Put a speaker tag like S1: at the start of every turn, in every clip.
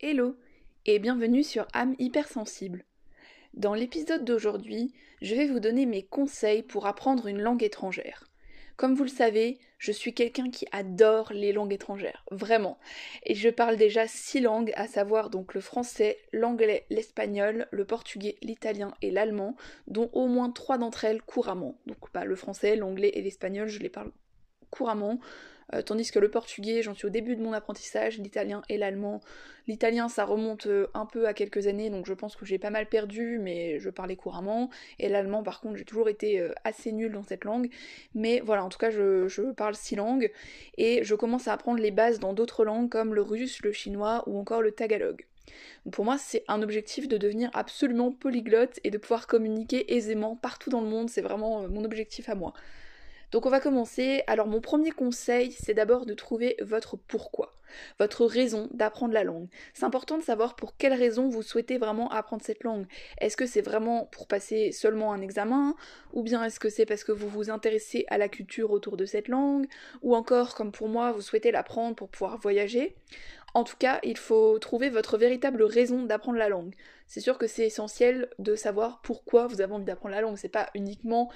S1: Hello et bienvenue sur âme hypersensible. Dans l'épisode d'aujourd'hui, je vais vous donner mes conseils pour apprendre une langue étrangère. Comme vous le savez, je suis quelqu'un qui adore les langues étrangères, vraiment. Et je parle déjà six langues, à savoir donc le français, l'anglais, l'espagnol, le portugais, l'italien et l'allemand, dont au moins trois d'entre elles couramment. Donc bah, le français, l'anglais et l'espagnol, je les parle couramment. Euh, tandis que le portugais, j'en suis au début de mon apprentissage, l'italien et l'allemand. L'italien, ça remonte euh, un peu à quelques années, donc je pense que j'ai pas mal perdu, mais je parlais couramment. Et l'allemand, par contre, j'ai toujours été euh, assez nulle dans cette langue. Mais voilà, en tout cas, je, parle six langues. Et je commence à apprendre les bases dans d'autres langues comme le russe, le chinois ou encore le tagalog. pour moi, c'est un objectif de devenir absolument polyglotte et de pouvoir communiquer aisément partout dans le monde. C'est vraiment mon objectif à moi. Donc on va commencer. Alors mon premier conseil, c'est d'abord de trouver votre pourquoi, votre raison d'apprendre la langue. C'est important de savoir pour quelle raison vous souhaitez vraiment apprendre cette langue. Est-ce que c'est vraiment pour passer seulement un examen? Ou bien est-ce que c'est parce que vous vous intéressez à la culture autour de cette langue? Ou encore, comme pour moi, vous souhaitez l'apprendre pour pouvoir voyager? En tout cas, il faut trouver votre véritable raison d'apprendre la langue. C'est sûr que c'est essentiel de savoir pourquoi vous avez envie d'apprendre la langue. C'est pas uniquement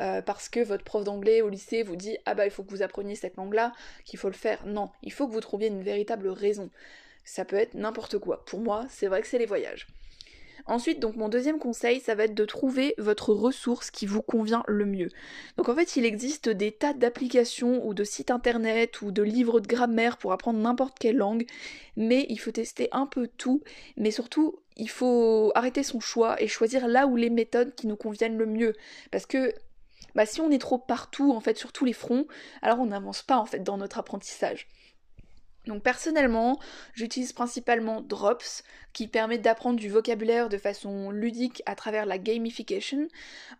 S1: euh, parce que votre prof d'anglais au lycée vous dit ah bah il faut que vous appreniez cette langue-là qu'il faut le faire. Non, il faut que vous trouviez une véritable raison. Ça peut être n'importe quoi. Pour moi, c'est vrai que c'est les voyages. Ensuite, donc mon deuxième conseil, ça va être de trouver votre ressource qui vous convient le mieux. Donc en fait, il existe des tas d'applications ou de sites internet ou de livres de grammaire pour apprendre n'importe quelle langue, mais il faut tester un peu tout, mais surtout, il faut arrêter son choix et choisir là où les méthodes qui nous conviennent le mieux. Parce que bah, si on est trop partout, en fait, sur tous les fronts, alors on n'avance pas en fait dans notre apprentissage. Donc personnellement, j'utilise principalement Drops, qui permet d'apprendre du vocabulaire de façon ludique à travers la gamification,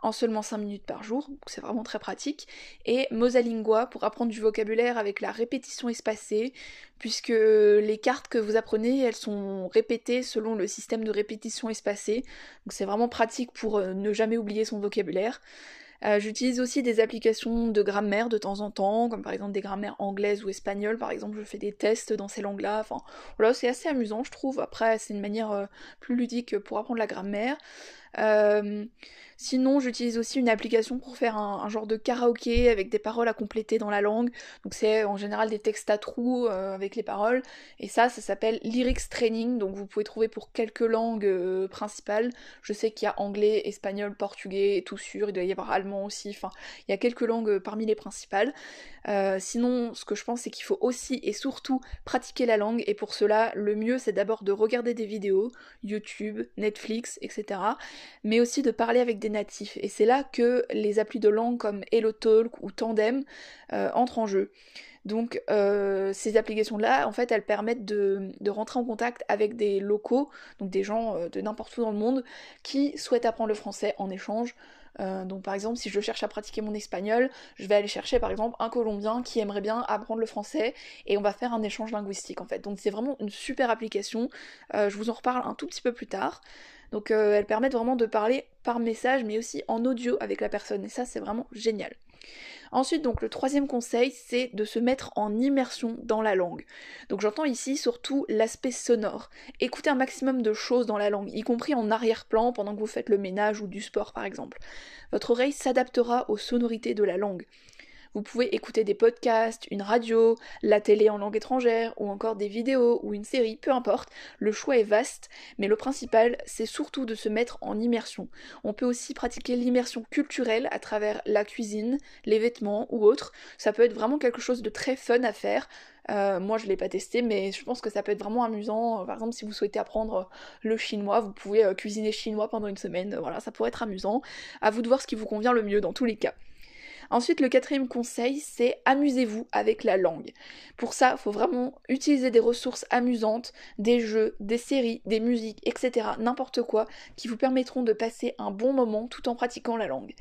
S1: en seulement 5 minutes par jour, c'est vraiment très pratique, et Mosalingua pour apprendre du vocabulaire avec la répétition espacée, puisque les cartes que vous apprenez, elles sont répétées selon le système de répétition espacée, donc c'est vraiment pratique pour euh, ne jamais oublier son vocabulaire. Euh, j'utilise aussi des applications de grammaire de temps en temps, comme par exemple des grammaires anglaises ou espagnoles. Par exemple, je fais des tests dans ces langues-là. Enfin, voilà, c'est assez amusant, je trouve. Après, c'est une manière euh, plus ludique pour apprendre la grammaire. Euh, sinon, j'utilise aussi une application pour faire un, genre de karaoké avec des paroles à compléter dans la langue. Donc c'est en général des textes à trous euh, avec les paroles. Et ça, ça s'appelle Lyrics Training. Donc vous pouvez trouver pour quelques langues euh, principales. Je sais qu'il y a anglais, espagnol, portugais, tout sûr. Il doit y avoir allemand aussi. Enfin, il y a quelques langues parmi les principales. sinon, ce que je pense, c'est qu'il faut aussi et surtout pratiquer la langue. Et pour cela, le mieux, c'est d'abord de regarder des vidéos, YouTube, Netflix, etc mais aussi de parler avec des natifs. Et c'est là que les applis de langue comme HelloTalk ou Tandem euh, entrent en jeu. Donc euh, ces applications-là, en fait, elles permettent de, rentrer en contact avec des locaux, donc des gens euh, de n'importe où dans le monde, qui souhaitent apprendre le français en échange. donc par exemple, si je cherche à pratiquer mon espagnol, je vais aller chercher par exemple un Colombien qui aimerait bien apprendre le français et on va faire un échange linguistique en fait. Donc c'est vraiment une super application. je vous en reparle un tout petit peu plus tard. Donc euh, elles permettent vraiment de parler par message mais aussi en audio avec la personne et ça c'est vraiment génial. Ensuite, donc le troisième conseil, c'est de se mettre en immersion dans la langue. Donc j'entends ici surtout l'aspect sonore. Écoutez un maximum de choses dans la langue, y compris en arrière-plan pendant que vous faites le ménage ou du sport par exemple. Votre oreille s'adaptera aux sonorités de la langue. Vous pouvez écouter des podcasts, une radio, la télé en langue étrangère, ou encore des vidéos ou une série, peu importe. Le choix est vaste, mais le principal, c'est surtout de se mettre en immersion. On peut aussi pratiquer l'immersion culturelle à travers la cuisine, les vêtements ou autres. Ça peut être vraiment quelque chose de très fun à faire. Euh, moi, je l'ai pas testé, mais je pense que ça peut être vraiment amusant. Par exemple, si vous souhaitez apprendre le chinois, vous pouvez euh, cuisiner chinois pendant une semaine. Voilà, ça pourrait être amusant. À vous de voir ce qui vous convient le mieux dans tous les cas. Ensuite, le quatrième conseil, c'est amusez-vous avec la langue. Pour ça, il faut vraiment utiliser des ressources amusantes, des jeux, des séries, des musiques, etc., n'importe quoi, qui vous permettront de passer un bon moment tout en pratiquant la langue.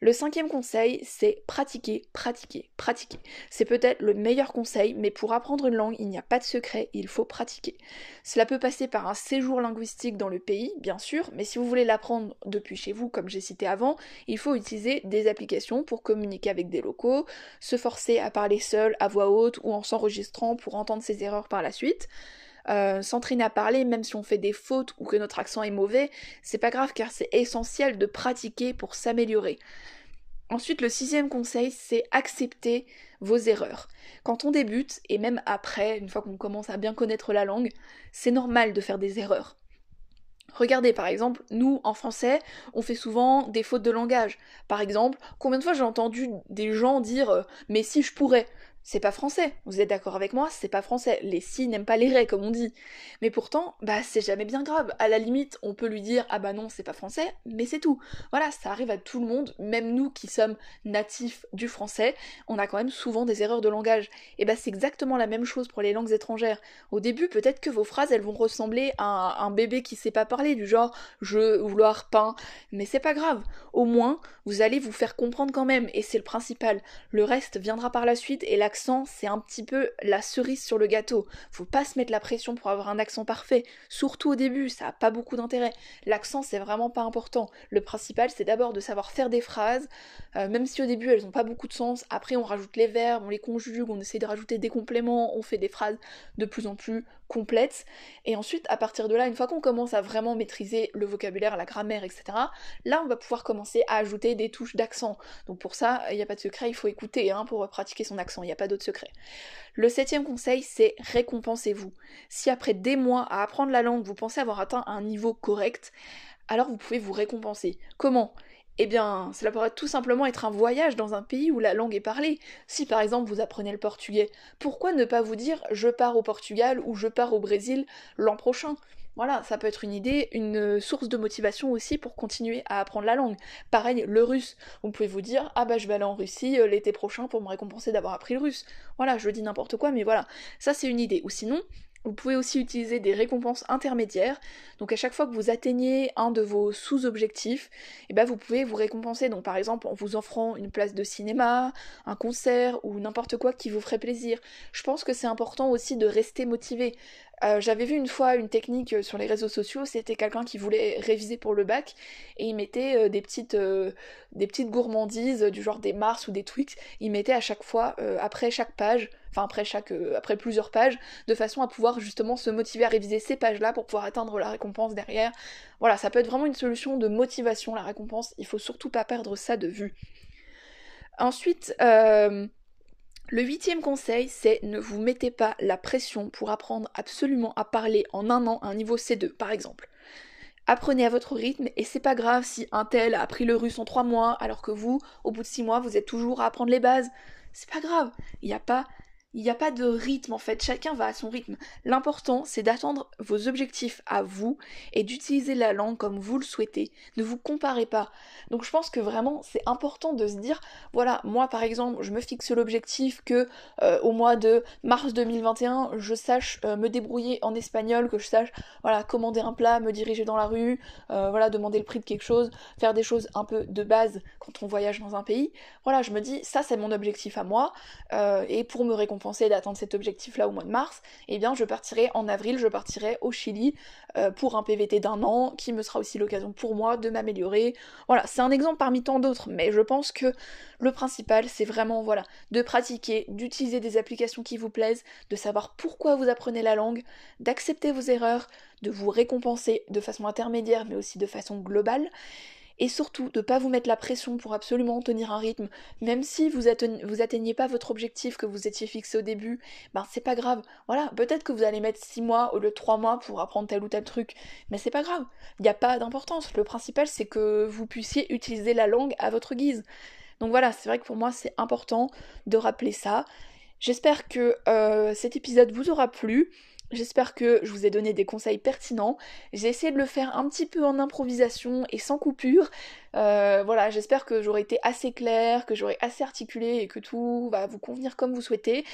S1: Le cinquième conseil, c'est pratiquer, pratiquer, pratiquer. C'est peut-être le meilleur conseil, mais pour apprendre une langue, il n'y a pas de secret, il faut pratiquer. Cela peut passer par un séjour linguistique dans le pays, bien sûr, mais si vous voulez l'apprendre depuis chez vous, comme j'ai cité avant, il faut utiliser des applications pour communiquer avec des locaux, se forcer à parler seul, à voix haute ou en s'enregistrant pour entendre ses erreurs par la suite. Euh, s'entraîner à parler, même si on fait des fautes ou que notre accent est mauvais, c'est pas grave car c'est essentiel de pratiquer pour s'améliorer. Ensuite, le sixième conseil, c'est accepter vos erreurs. Quand on débute, et même après, une fois qu'on commence à bien connaître la langue, c'est normal de faire des erreurs. Regardez par exemple, nous en français, on fait souvent des fautes de langage. Par exemple, combien de fois j'ai entendu des gens dire euh, mais si je pourrais? C'est pas français. Vous êtes d'accord avec moi C'est pas français. Les si n'aiment pas les ré, comme on dit. Mais pourtant, bah c'est jamais bien grave. À la limite, on peut lui dire ah bah non, c'est pas français, mais c'est tout. Voilà, ça arrive à tout le monde, même nous qui sommes natifs du français, on a quand même souvent des erreurs de langage. Et bah c'est exactement la même chose pour les langues étrangères. Au début, peut-être que vos phrases elles vont ressembler à un, bébé qui sait pas parler, du genre je vouloir pain, mais c'est pas grave. Au moins, vous allez vous faire comprendre quand même, et c'est le principal. Le reste viendra par la suite et l'accent c'est un petit peu la cerise sur le gâteau. Faut pas se mettre la pression pour avoir un accent parfait, surtout au début, ça a pas beaucoup d'intérêt. L'accent, c'est vraiment pas important. Le principal, c'est d'abord de savoir faire des phrases, euh, même si au début elles ont pas beaucoup de sens. Après, on rajoute les verbes, on les conjugue, on essaie de rajouter des compléments, on fait des phrases de plus en plus complètes. Et ensuite, à partir de là, une fois qu'on commence à vraiment maîtriser le vocabulaire, la grammaire, etc., là, on va pouvoir commencer à ajouter des touches d'accent. Donc pour ça, il n'y a pas de secret, il faut écouter hein, pour pratiquer son accent, il n'y a pas d'autre secret. Le septième conseil, c'est récompensez-vous. Si après des mois à apprendre la langue, vous pensez avoir atteint un niveau correct, alors vous pouvez vous récompenser. Comment? Eh bien, cela pourrait tout simplement être un voyage dans un pays où la langue est parlée. Si par exemple vous apprenez le portugais, pourquoi ne pas vous dire je pars au Portugal ou je pars au Brésil l'an prochain? Voilà, ça peut être une idée, une source de motivation aussi pour continuer à apprendre la langue. Pareil, le russe. Vous pouvez vous dire, ah bah je vais aller en Russie euh, l'été prochain pour me récompenser d'avoir appris le russe. Voilà, je dis n'importe quoi, mais voilà. Ça c'est une idée. Ou sinon, vous pouvez aussi utiliser des récompenses intermédiaires. Donc à chaque fois que vous atteignez un de vos sous-objectifs, eh ben vous pouvez vous récompenser. Donc par exemple en vous offrant une place de cinéma, un concert ou n'importe quoi qui vous ferait plaisir. Je pense que c'est important aussi de rester motivé. Euh, j'avais vu une fois une technique euh, sur les réseaux sociaux, c'était quelqu'un qui voulait réviser pour le bac et il mettait euh, des, petites, des petites gourmandises du genre des Mars ou des Twix, il mettait à chaque fois, après chaque page, enfin après, chaque, après plusieurs pages, de façon à pouvoir justement se motiver à réviser ces pages-là pour pouvoir atteindre la récompense derrière. Voilà, ça peut être vraiment une solution de motivation, la récompense, il faut surtout pas perdre ça de vue. Ensuite, le huitième conseil, c'est ne vous mettez pas la pression pour apprendre absolument à parler en un an à un niveau C2, par exemple. Apprenez à votre rythme et c'est pas grave si un tel a appris le russe en trois mois alors que vous, au bout de six mois, vous êtes toujours à apprendre les bases. C'est pas grave. Il n'y a pas il n'y a pas de rythme en fait, chacun va à son rythme. L'important c'est d'attendre vos objectifs à vous et d'utiliser la langue comme vous le souhaitez. Ne vous comparez pas. Donc je pense que vraiment c'est important de se dire, voilà, moi par exemple je me fixe l'objectif que euh, au mois de mars 2021 je sache euh, me débrouiller en espagnol, que je sache voilà commander un plat, me diriger dans la rue, euh, voilà demander le prix de quelque chose, faire des choses un peu de base quand on voyage dans un pays. Voilà, je me dis ça c'est mon objectif à moi et pour me récompenser d'atteindre cet objectif-là au mois de mars, eh bien je partirai en avril, je partirai au Chili euh, pour un PVT d'un an, qui me sera aussi l'occasion pour moi de m'améliorer. Voilà, c'est un exemple parmi tant d'autres, mais je pense que le principal, c'est vraiment voilà, de pratiquer, d'utiliser des applications qui vous plaisent, de savoir pourquoi vous apprenez la langue, d'accepter vos erreurs, de vous récompenser de façon intermédiaire, mais aussi de façon globale et surtout de ne pas vous mettre la pression pour absolument tenir un rythme, même si vous, atteignez pas votre objectif que vous étiez fixé au début, ben c'est pas grave. Voilà, peut-être que vous allez mettre 6 mois au lieu de 3 mois pour apprendre tel ou tel truc, mais c'est pas grave. Il n'y a pas d'importance. Le principal c'est que vous puissiez utiliser la langue à votre guise. Donc voilà, c'est vrai que pour moi c'est important de rappeler ça. J'espère que euh, cet épisode vous aura plu. J'espère que je vous ai donné des conseils pertinents. J'ai essayé de le faire un petit peu en improvisation et sans coupure. Euh, voilà, j'espère que j'aurai été assez claire, que j'aurai assez articulé et que tout va vous convenir comme vous souhaitez.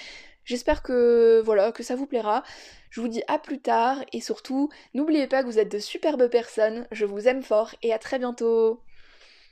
S1: J'espère que voilà, que ça vous plaira. Je vous dis à plus tard et surtout, n'oubliez pas que vous êtes de superbes personnes. Je vous aime fort et à très bientôt.